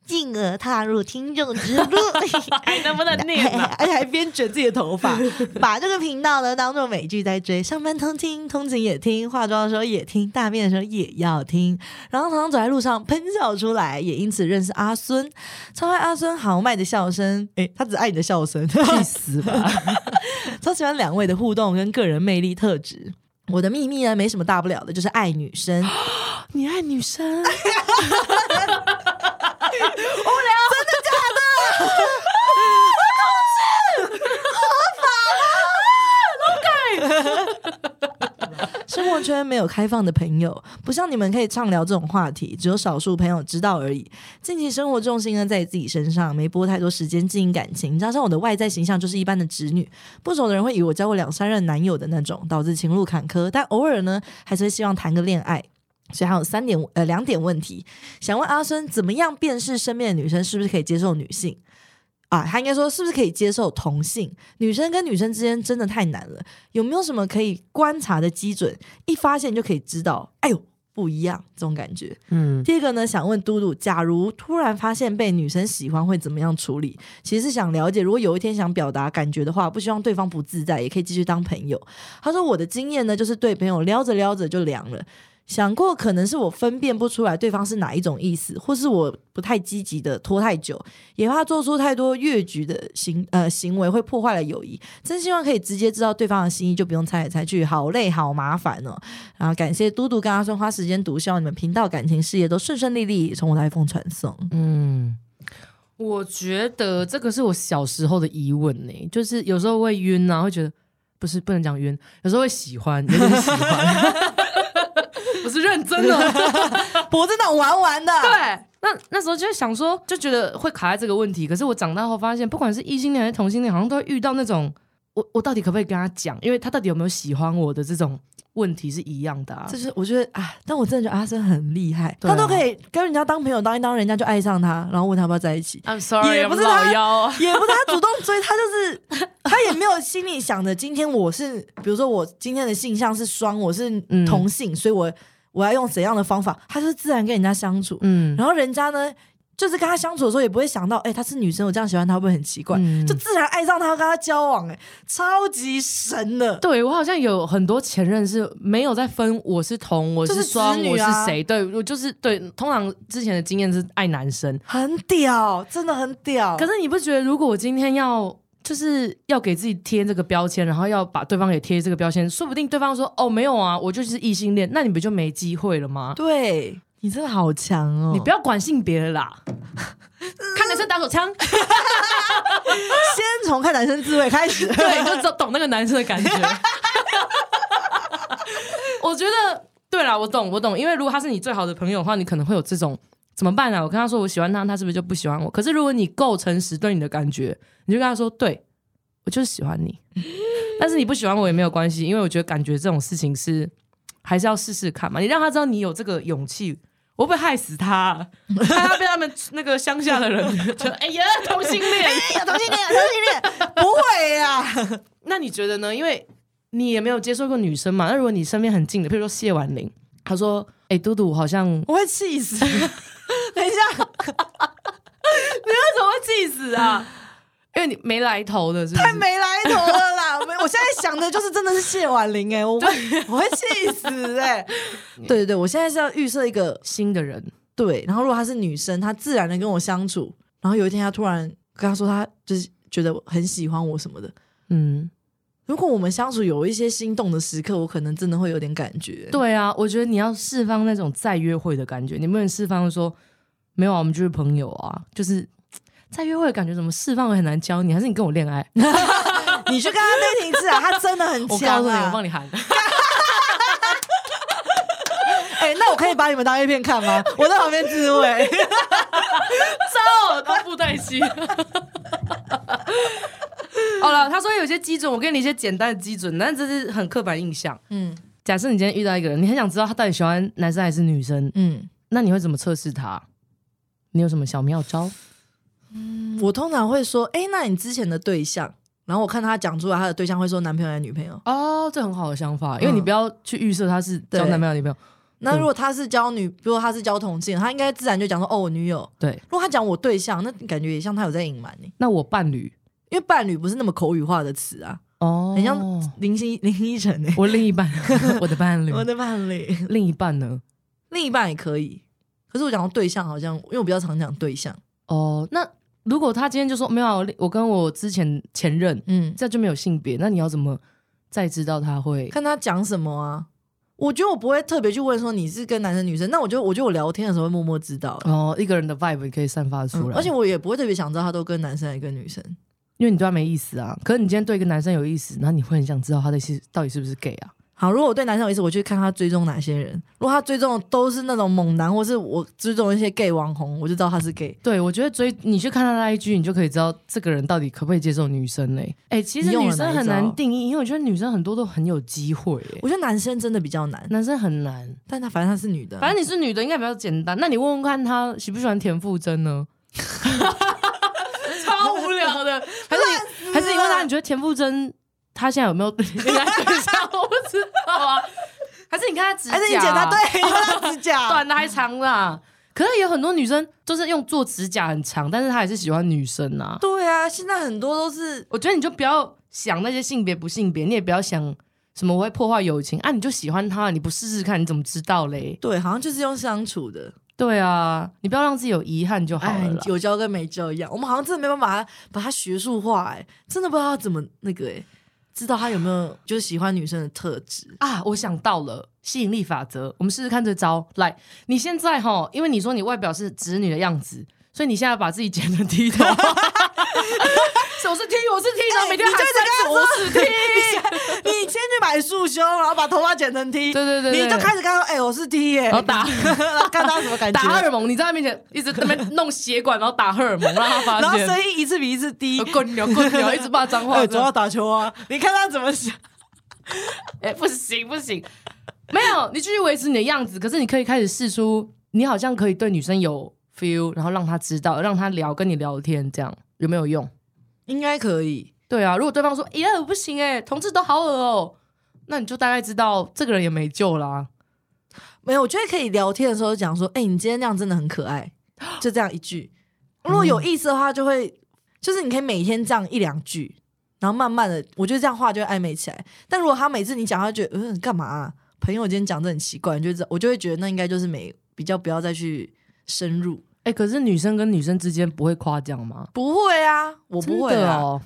进而踏入听众之路。还能不能念啊？而且还边卷自己的头发，把这个频道呢当做美剧在追，上班通听，通勤也听，化妆的时候也听，大便的时候也要听，然后常常走在路上喷笑出来，也因此认识阿孙，超爱阿孙豪迈的笑声，诶，他只爱你的笑声，去死吧！超喜欢两位的互动跟个人魅力特质。我的秘密呢，没什么大不了的，就是爱女生。你爱女生，生活圈没有开放的朋友，不像你们可以畅聊这种话题，只有少数朋友知道而已。近期生活重心呢在自己身上，没播太多时间经营感情，加上我的外在形象就是一般的直女，不熟的人会以为我交过两三任男友的那种，导致情路坎坷。但偶尔呢，还是会希望谈个恋爱。所以还有三点呃两点问题，想问阿生，怎么样辨识身边的女生是不是可以接受女性？啊，他应该说是不是可以接受同性？女生跟女生之间真的太难了，有没有什么可以观察的基准？一发现就可以知道，哎呦不一样这种感觉。嗯，第二个呢，想问嘟嘟，假如突然发现被女生喜欢，会怎么样处理？其实是想了解，如果有一天想表达感觉的话，不希望对方不自在，也可以继续当朋友。他说我的经验呢，就是对朋友撩着撩着就凉了。想过可能是我分辨不出来对方是哪一种意思，或是我不太积极的拖太久，也怕做出太多越局的行呃行为会破坏了友谊。真希望可以直接知道对方的心意，就不用猜来猜去，好累好麻烦哦。然后感谢嘟嘟跟阿孙花时间读，希望你们频道感情事业都顺顺利利，从我的 iPhone 传送。嗯，我觉得这个是我小时候的疑问呢、就是有时候会晕啊，会觉得不是不能讲晕，有时候会喜欢，有点喜欢，我是认真的。脖子那玩玩的，对，那那时候就会想说，就觉得会卡在这个问题。可是我长大后发现，不管是异性恋还是同性恋，好像都会遇到那种我我到底可不可以跟他讲，因为他到底有没有喜欢我的这种问题是一样的啊。就是我觉得啊，但我真的觉得阿生很厉害，对啊他都可以跟人家当朋友当一当，人家就爱上他，然后问他要不要在一起。I'm sorry，也不是他老妖啊。也不是他主动追，他就是他也没有心里想着今天我是，比如说我今天的性向是双，我是嗯同性，所以我我要用怎样的方法，他就是自然跟人家相处，嗯，然后人家呢，就是跟他相处的时候也不会想到，哎、她是女生，我这样喜欢她会不会很奇怪？嗯就自然爱上他，跟他交往、哎，超级神的。对我好像有很多前任是没有在分我是同我是是双、我是谁，对我就是对。通常之前的经验是爱男生，很屌，真的很屌。可是你不觉得如果我今天要就是要给自己贴这个标签，然后要把对方也贴这个标签，说不定对方说哦没有啊，我就是异性恋，那你不就没机会了吗？对你真的好强哦！你不要管性别了啦，看男生打手枪，先从看男生自慰开始。对，就懂懂那个男生的感觉。我觉得对啦，我懂，我懂，因为如果他是你最好的朋友的话，你可能会有这种怎么办啊？我跟他说我喜欢他，他是不是就不喜欢我？可是如果你够诚实对你的感觉，你就跟他说，对我就是喜欢你，但是你不喜欢我也没有关系，因为我觉得感觉这种事情是还是要试试看嘛。你让他知道你有这个勇气，我会害死他？害 他被他们那个乡下的人 觉得，哎呀，同性恋。有同性恋，同性恋，不会呀。那你觉得呢？因为你也没有接受过女生嘛。那如果你身边很近的，譬如说谢婉玲，她说：“哎、嘟嘟，好像我会气死。等一下，你为什么会气死啊？因为你没来头的，是是？太没来头了啦！我我现在想的就是真的是谢婉玲哎、我会我会气死哎、对对对，我现在是要预设一个新的人，对，然后如果她是女生，她自然的跟我相处，然后有一天她突然跟她说她就是觉得很喜欢我什么的，嗯，如果我们相处有一些心动的时刻，我可能真的会有点感觉。对啊，我觉得你要释放那种再约会的感觉，你不能释放说没有啊，我们就是朋友啊，就是再约会的感觉，怎么释放我很难教你，还是你跟我恋爱？你去跟他 dating 一次啊，他真的很我告诉你，我啊！帮你喊。哎、那我可以把你们当 A 片看吗？我在旁边自慰。糟，当布袋戏。好了，他说有些基准，我给你一些简单的基准，但这是很刻板印象。嗯假设你今天遇到一个人，你很想知道他到底喜欢男生还是女生，嗯，那你会怎么测试他？你有什么小妙招？我通常会说，哎、那你之前的对象，然后我看他讲出来，他的对象会说男朋友还是女朋友。哦，这很好的想法，因为你不要去预设他是交男朋友女朋友。那如果他是交女，比如果他是交同性，他应该自然就讲说，哦，我女友。对，如果他讲我对象，那感觉也像他有在隐瞒你，那我伴侣因为伴侣不是那么口语化的词啊，哦，很像林心林依晨呢。我另一半，我的伴侣，我的伴侣，另一半呢？另一半也可以。可是我讲到对象，好像因为我比较常讲对象，哦，那如果他今天就说没有啊，我我跟我之前前任，嗯，这样就没有性别，那你要怎么再知道他会？看他讲什么啊。我觉得我不会特别去问说你是跟男生女生，那我就我觉得我聊天的时候会默默知道、哦，一个人的 vibe 可以散发出来，嗯而且我也不会特别想知道他都跟男生还是跟女生。因为你对他没意思啊。可是你今天对一个男生有意思，那你会很想知道他的是到底是不是 gay 啊？好，如果我对男生有意思，我去看他追踪哪些人。如果他追踪的都是那种猛男，或是我追踪一些 gay 网红，我就知道他是 gay。对，我觉得追你去看他的 IG，你就可以知道这个人到底可不可以接受女生嘞、哎、其实女生很难定义，因为我觉得女生很多都很有机会、欸，我觉得男生真的比较难，男生很难。但他反正他是女的，反正你是女的，应该比较简单。那你问问看他喜不喜欢田馥甄呢？超无聊的，还是你还是你问他，你觉得田馥甄他现在有没有 恋爱对象？我不知道啊。还是你看他指甲，还是你剪他对，他指甲 短的还长的啊、可是有很多女生就是用做指甲很长，但是她还是喜欢女生啊。对啊，现在很多都是我觉得你就不要想那些性别不性别，你也不要想什么我会破坏友情啊，你就喜欢他，你不试试看，你怎么知道嘞？对，好像就是用相处的。对啊，你不要让自己有遗憾就好哎了，啦。有教跟没教一样，我们好像真的没办法把它学术化，哎，真的不知道他怎么那个哎，知道他有没有就是喜欢女生的特质。啊，我想到了吸引力法则，我们试试看这招。来，你现在哈，因为你说你外表是直女的样子，所以你现在把自己剪成低头。我是 T，我是 T，然后每天就一直三次我是 T。你先去买束胸，然后把头发剪成 T，对对对对你就开始跟他说，哎，我是 T 耶，然后打 然后看他什么感觉，打荷尔蒙，你在他面前一直在那边弄血管，然后打荷尔蒙，让他发现然后现。声音一次比一次低呃，滚牛滚牛，一直骂脏话哎，。总要打球啊，你看他怎么想。哎、不行不行，没有，你继续维持你的样子，可是你可以开始试出，你好像可以对女生有 feel，然后让她知道，让她聊，跟你聊天，这样有没有用？应该可以，对啊，如果对方说，哎呀，不行哎、同志都好恶哦、那你就大概知道这个人也没救啦、没有，我觉得可以聊天的时候讲说，哎、你今天那样真的很可爱，就这样一句。如果有意思的话，就会就是你可以每天这样一两句，然后慢慢的，我觉得这样话就会暧昧起来。但如果他每次你讲，他觉得嗯干嘛、啊？朋友今天讲的很奇怪，你就知，我就会觉得那应该就是没比较不要再去深入。哎、可是女生跟女生之间不会夸奖吗？不会啊，我不会啊。哦，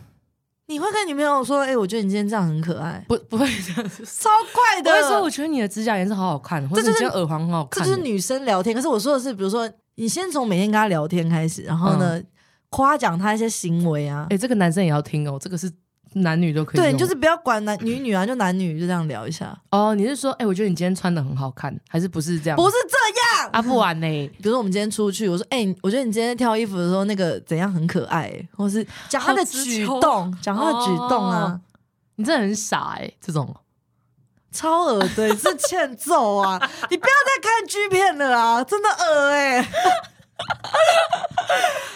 你会跟女朋友说，哎、我觉得你今天这样很可爱，不不会这样子。超快的。我会说，我觉得你的指甲颜色好好看，或者是你今天耳环很好看。这就是女生聊天。可是我说的是，比如说你先从每天跟他聊天开始，然后呢，夸奖他一些行为啊哎、。这个男生也要听哦，这个是男女都可以。对，你就是不要管男女女啊，就男女就这样聊一下，哦，你是说，哎、我觉得你今天穿的很好看，还是不是这样？不是这样。啊，不玩呢？比如说我们今天出去，我说，哎、我觉得你今天挑衣服的时候那个怎样很可爱、欸，或是讲他的举动，讲他的举动啊，哦你真的很傻哎，这种超恶的，你 是欠揍啊！你不要再看 G 片了啊，真的恶哎、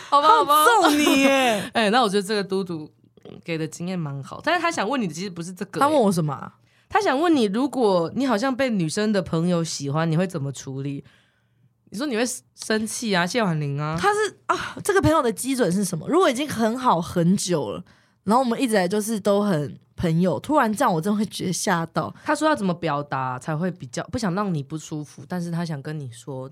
好吧，好吧，揍你哎、哎，那我觉得这个嘟嘟给的经验蛮好，但是他想问你的其实不是这个，他问哎我什么啊？他想问你，如果你好像被女生的朋友喜欢，你会怎么处理？你说你会生气啊，谢婉玲啊，他是啊，这个朋友的基准是什么？如果已经很好很久了，然后我们一直来就是都很朋友，突然这样，我真的会觉得吓到。他说要怎么表达才会比较不想让你不舒服，但是他想跟你说，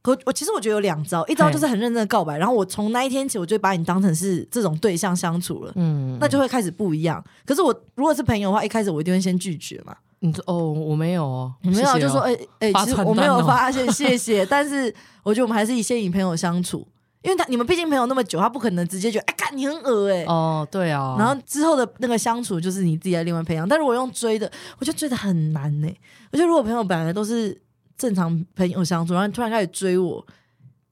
可我其实我觉得有两招，一招就是很认真的告白，然后我从那一天起，我就把你当成是这种对象相处了，嗯，那就会开始不一样。可是我如果是朋友的话，一开始我一定会先拒绝嘛，你说哦，我没有哦，我没有谢谢哦就说哎哎、发其实我没有发现，谢谢。但是我觉得我们还是以先以朋友相处，因为他你们毕竟朋友那么久，他不可能直接觉得哎，看你很恶哎、哦，对啊，然后之后的那个相处就是你自己在另外培养，但是我用追的，我觉得追的很难呢、我觉得如果朋友本来都是正常朋友相处，然后突然开始追我，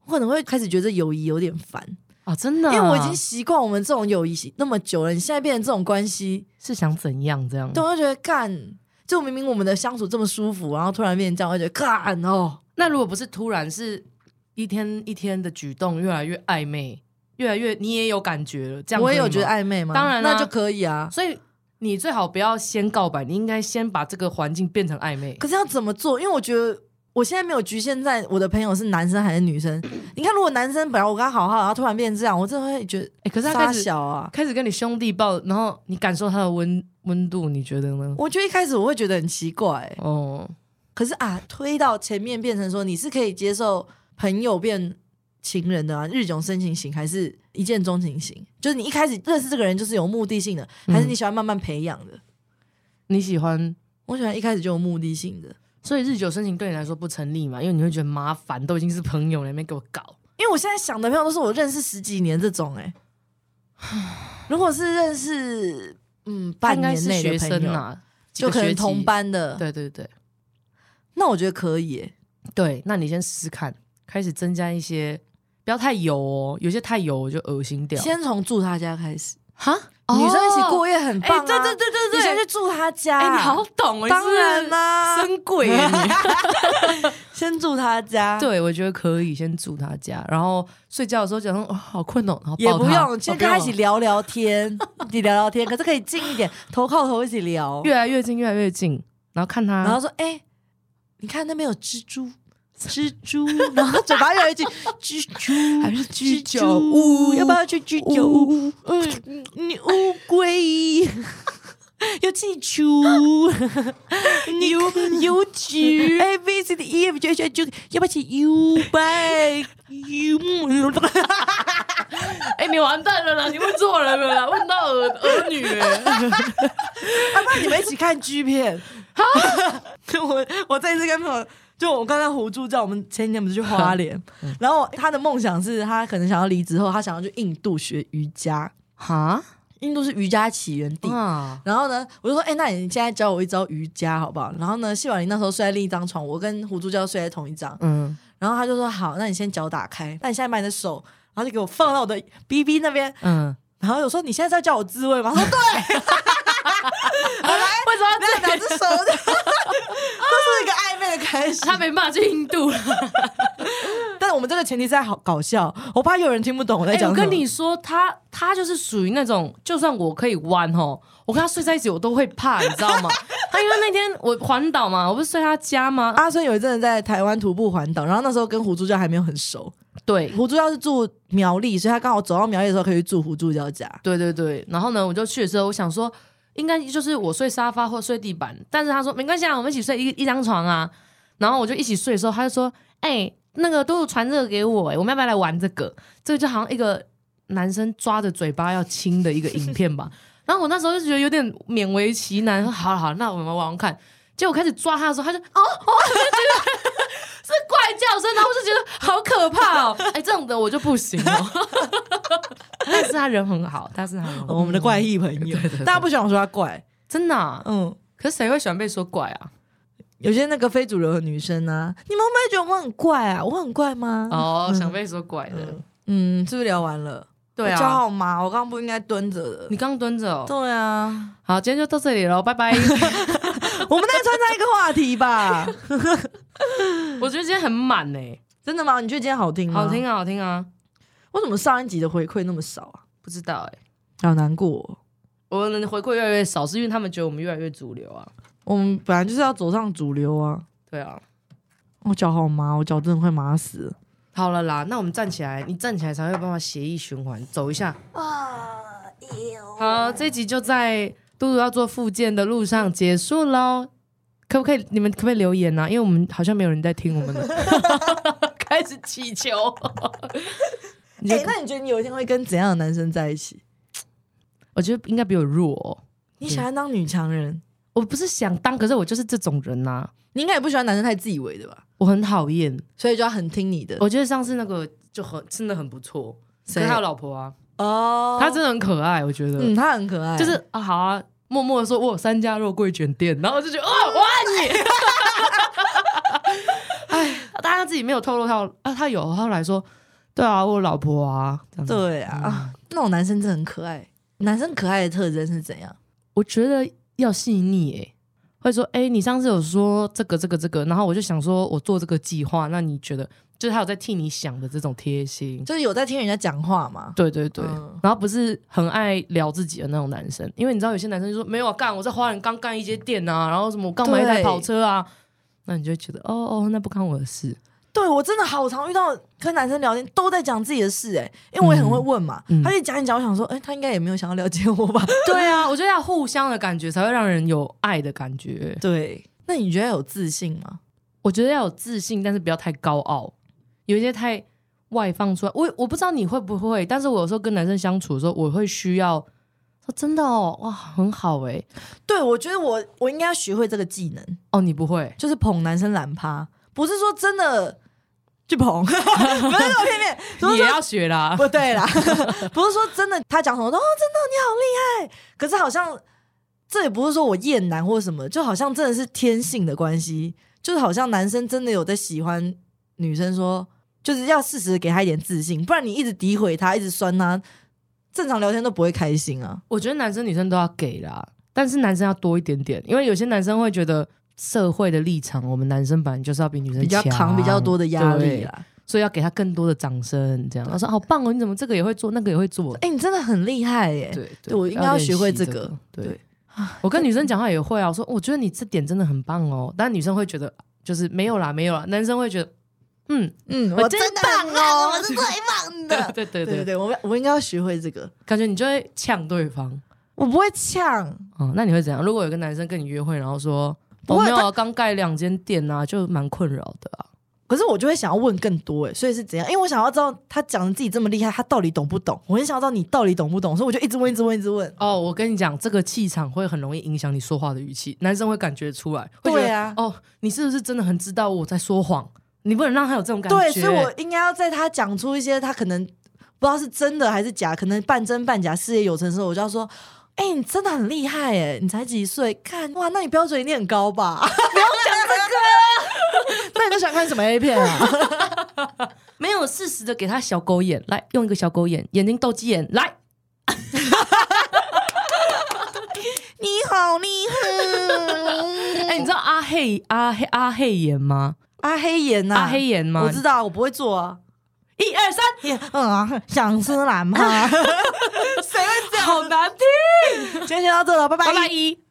我可能会开始觉得友谊有点烦，啊，真的啊，因为我已经习惯我们这种友谊那么久了，你现在变成这种关系，是想怎样这样？对，我就觉得干，就明明我们的相处这么舒服，然后突然变成这样，我就觉得干哦，那如果不是突然，是一天一天的举动越来越暧昧，越来越你也有感觉了，这样我也有觉得吗暧昧吗？当然啦那就可以啊。所以你最好不要先告白，你应该先把这个环境变成暧昧。可是要怎么做？因为我觉得我现在没有局限在我的朋友是男生还是女生。你看，如果男生本来我跟他好好，然后突然变成这样，我真的会觉得，哎、可是他傻开始小啊。开始跟你兄弟抱，然后你感受他的温温度，你觉得呢？我觉得一开始我会觉得很奇怪、哦，可是啊，推到前面变成说你是可以接受朋友变情人的啊，日久生情型还是一见钟情型？就是你一开始认识这个人就是有目的性的，还是你喜欢慢慢培养的？你喜欢，我喜欢一开始就有目的性的，所以日久生情对你来说不成立嘛？因为你会觉得麻烦，都已经是朋友了，你没给我搞。因为我现在想的朋友都是我认识十几年这种、哎，如果是认识嗯半年内的朋友，就可能同。班的，对对对那我觉得可以、哎对，那你先试试看，开始增加一些，不要太油哦，有些太油我就恶心掉。先从住他家开始，哈，女生一起哦过夜很棒、对对对对对。你先去住他家，哎、你好懂哦，当然啦，啦、生贵耶你。先住他家，，对，我觉得可以先住他家，然后睡觉的时候讲说哦好困哦，然后也不用，先跟他一起，哦聊聊天，一起聊聊天，可是可以近一点，头靠头一起聊。越来越近，越来越近，然后看他，然后说，哎、你看那边有蜘蛛。蜘蛛，然 后嘴巴越来越近，蜘蛛还是居蜘酒蛛屋？要不要去居酒屋？嗯，你乌龟。有气球，有有纸，A B C D E F G H I J，要不要去 U 拜 U？哎、你完蛋了啦，你问错人了啦，问到儿儿女。不然你们一起看 G 片？我我这一次跟朋友，就我刚才胡助教，我们前几天不是去花莲，然后他的梦想是他可能想要离职后，他想要去印度学瑜伽，哈印度是瑜伽起源地。啊，然后呢，我就说，哎、那你现在教我一招瑜伽好不好？然后呢，谢婉玲那时候睡在另一张床，我跟胡助教睡在同一张。嗯然后他就说，好，那你先脚打开，那你现在把你的手，然后就给我放到我的 B B 那边。嗯，然后我说，你现在是要叫我自慰吗？他说对，为什么要这 两只手 是一个暧昧的开始。他没办法去印度了？但是我们这个前提是在好搞笑，我怕有人听不懂我在哎、讲什么。我跟你说，他他就是属于那种，就算我可以弯吼，我跟他睡在一起，我都会怕，你知道吗？他因为那天我环岛嘛，我不是睡他家吗？阿春有一阵子在台湾徒步环岛，然后那时候跟胡助教还没有很熟。对胡助教是住苗栗，所以他刚好走到苗栗的时候可以去住胡助教家。对对对，然后呢，我就去的时候，我想说，应该就是我睡沙发或睡地板，但是他说没关系啊，我们一起睡一一张床啊。然后我就一起睡的时候，他就说，哎、那个都传这个给我、哎，我们要不要来玩这个？这个就好像一个男生抓着嘴巴要亲的一个影片吧。然后我那时候就觉得有点勉为其难，说好了好了，那我们玩玩看。结果开始抓他的时候，他就哦哦，就觉得是怪叫声，然后我就觉得好可怕哦。哎、这种的我就不行哦。但是他人很好，但是他很好我们的怪异朋友，大家不喜欢我说他怪，真的啊、嗯，可是谁会喜欢被说怪啊？有些那个非主流的女生啊，你们会不会觉得我很怪啊？我很怪吗？哦，嗯想被说怪的，嗯，是不是聊完了？对啊好麻，我刚刚不应该蹲着的。你刚蹲着哦。对啊，好，今天就到这里喽，拜拜。我们再穿插一个话题吧。我觉得今天很满呢，真的吗？你觉得今天好听吗？好听。啊，好听啊。为什么上一集的回馈那么少啊？不知道哎，好难过哦、我们的回馈越来越少，是因为他们觉得我们越来越主流啊。我们本来就是要走上主流啊。对啊，我脚好麻，我脚真的快麻死了。好了啦，那我们站起来，你站起来才会有办法血液循环，走一下。啊，好，这一集就在嘟嘟要做复健的路上结束喽。可不可以？你们可不可以留言啊？因为我们好像没有人在听我们的，开始祈求。你哎、就那你觉得你有一天会跟怎样的男生在一起？我觉得应该比我弱、哦。你喜欢当女强人，我不是想当，可是我就是这种人呐、你应该也不喜欢男生太自以为的吧？我很讨厌。所以就要很听你的。我觉得上次那个就很真的很不错，可谁是他有老婆啊，哦他真的很可爱，我觉得。嗯，他很可爱，就是啊，好啊，默默的说，我有三家肉桂卷店，然后我就觉得，哦，我爱你。哎，但他自己没有透露他啊，他有，他后来说，对啊，我有老婆啊。对啊，啊那种男生真的很可爱。男生可爱的特征是怎样？我觉得要细腻诶，会说，哎、你上次有说这个这个这个，然后我就想说我做这个计划，那你觉得，就是他有在替你想的这种贴心。就是有在听人家讲话嘛？对对对，嗯然后不是很爱聊自己的那种男生，因为你知道有些男生就说没有啊，干我在花园刚干一间店啊，然后什么我刚买一台跑车啊，那你就会觉得哦哦，那不干我的事。对我真的好常遇到跟男生聊天都在讲自己的事、哎，因为我也很会问嘛。嗯嗯他就讲一讲，我想说，哎、他应该也没有想要了解我吧？对啊，我觉得要互相的感觉才会让人有爱的感觉。对，那你觉得有自信吗？我觉得要有自信，但是不要太高傲，有一些太外放出来。我我不知道你会不会，但是我有时候跟男生相处的时候，我会需要说真的哦，哇，很好哎、对，我觉得我我应该要学会这个技能，哦，你不会，就是捧男生懒趴，不是说真的去捧，不是那么片面，不是说你也要学啦。不对啦，不是说真的，他讲什么都哦，真的你好厉害，可是好像这也不是说我厌男或什么，就好像真的是天性的关系，就是好像男生真的有在喜欢女生说，就是要适时的给他一点自信，不然你一直诋毁他，一直酸他，正常聊天都不会开心啊。我觉得男生女生都要给啦，但是男生要多一点点，因为有些男生会觉得社会的立场，我们男生本来就是要比女生比较强扛比较多的压力啦。所以要给他更多的掌声。这样，他说好棒哦，你怎么这个也会做，那个也会做？哎、你真的很厉害耶！对对我应该要学会这个对，我跟女生讲话也会啊，我说我觉得你这点真的很棒哦，但女生会觉得就是没有啦，没有啦，男生会觉得嗯，嗯，我我真真棒棒哦哦，我是最棒的。对对对对，对我我应该要学会这个，感觉你就会呛对方。我不会呛。哦，那你会怎样？如果有个男生跟你约会，然后说我、没有啊，刚盖两间店啊，就蛮困扰的啊。可是我就会想要问更多哎，所以是怎样？因为我想要知道他讲的自己这么厉害，他到底懂不懂？我很想要知道你到底懂不懂，所以我就一直问，一直问，一直问。哦，我跟你讲，这个气场会很容易影响你说话的语气，男生会感觉出来。会觉得对啊哦，你是不是真的很知道我在说谎？你不能让他有这种感觉。对，所以我应该要在他讲出一些他可能不知道是真的还是假，可能半真半假、事业有成的时候，我就要说。哎、你真的很厉害哎！你才几岁？看哇，那你标准一定很高吧？不要讲这个。那你都想 看什么 A 片啊？没有适时的给他小狗眼，来用一个小狗眼，眼睛斗鸡眼，来。你好厉害！哎、你知道阿黑阿黑阿黑眼吗？阿黑岩呐、阿黑岩吗？我知道，我不会做啊。一二三，也嗯啊，想吃蓝吗？好难听。今天先到这了，拜拜拜拜一。